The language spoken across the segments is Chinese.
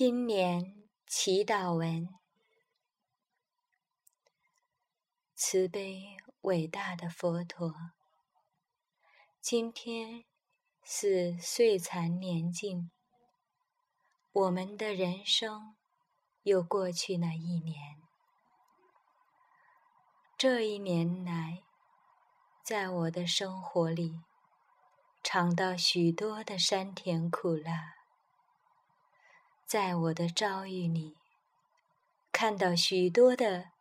新年祈祷文：慈悲伟大的佛陀，今天是岁残年尽，我们的人生又过去了一年。这一年来，在我的生活里，尝到许多的酸甜苦辣。在我的遭遇里，看到许多的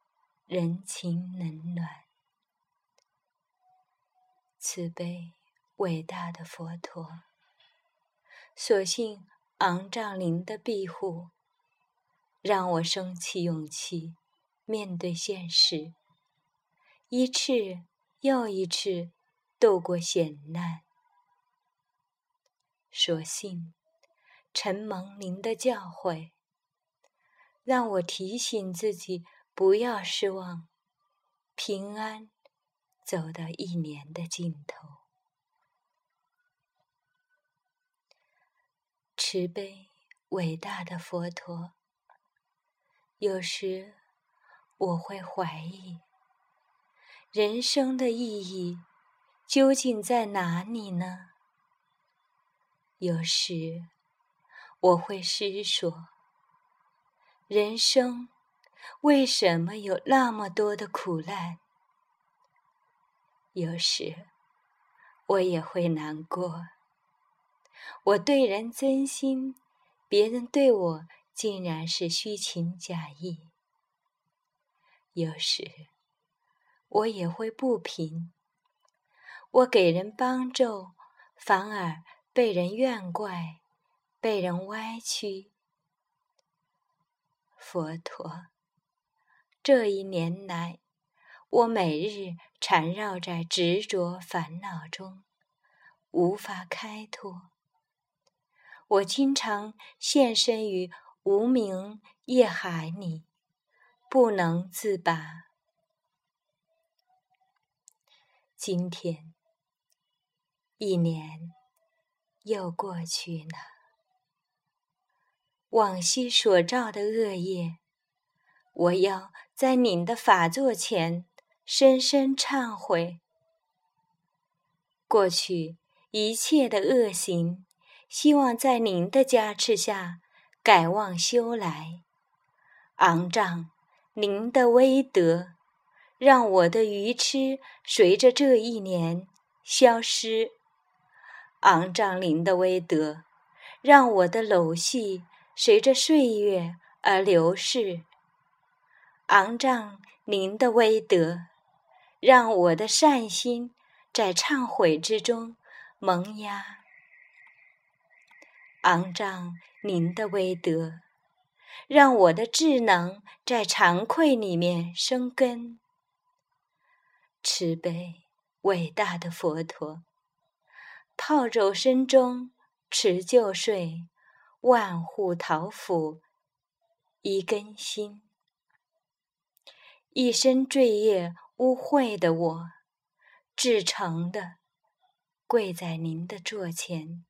人情冷暖。慈悲伟大的佛陀，所幸昂藏灵的庇护，让我升起勇气，面对现实，一次又一次度过险难。所幸。承蒙您的教诲，让我提醒自己不要失望，平安走到一年的尽头。慈悲伟大的佛陀，有时我会怀疑，人生的意义究竟在哪里呢？有时。我会思索：人生为什么有那么多的苦难？有时我也会难过。我对人真心，别人对我竟然是虚情假意。有时我也会不平。我给人帮助，反而被人怨怪。被人歪曲，佛陀，这一年来，我每日缠绕在执着烦恼中，无法开脱。我经常现身于无名业海里，不能自拔。今天，一年又过去了。往昔所造的恶业，我要在您的法座前深深忏悔。过去一切的恶行，希望在您的加持下改妄修来。昂仗您的威德，让我的愚痴随着这一年消失。昂仗您的威德，让我的楼系。随着岁月而流逝，昂仗您的威德，让我的善心在忏悔之中萌芽；昂仗您的威德，让我的智能在惭愧里面生根。慈悲伟大的佛陀，炮走声中持旧睡。万户桃符，一根心，一身罪业污秽的我，至诚的跪在您的座前，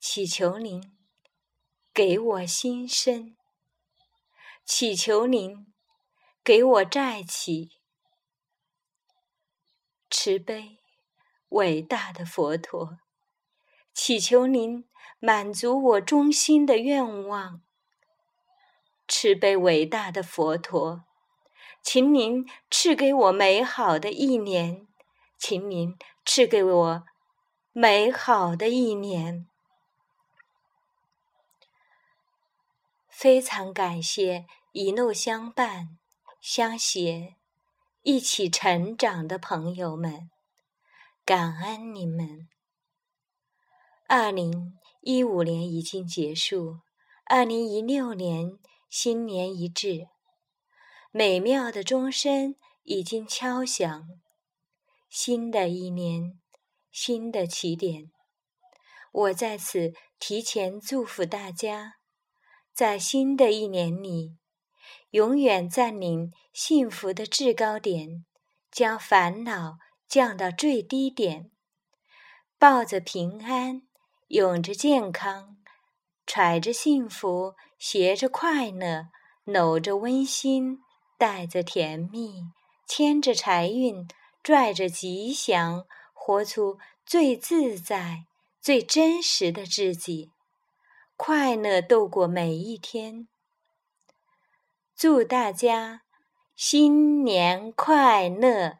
祈求您给我新生，祈求您给我再起。慈悲伟大的佛陀，祈求您。满足我衷心的愿望，慈悲伟大的佛陀，请您赐给我美好的一年，请您赐给我美好的一年。非常感谢一路相伴、相携、一起成长的朋友们，感恩你们。二零。一五年已经结束，二零一六年新年已至，美妙的钟声已经敲响，新的一年，新的起点。我在此提前祝福大家，在新的一年里，永远占领幸福的制高点，将烦恼降到最低点，抱着平安。永着健康，揣着幸福，携着快乐，搂着温馨，带着甜蜜，牵着财运，拽着吉祥，活出最自在、最真实的自己，快乐度过每一天。祝大家新年快乐！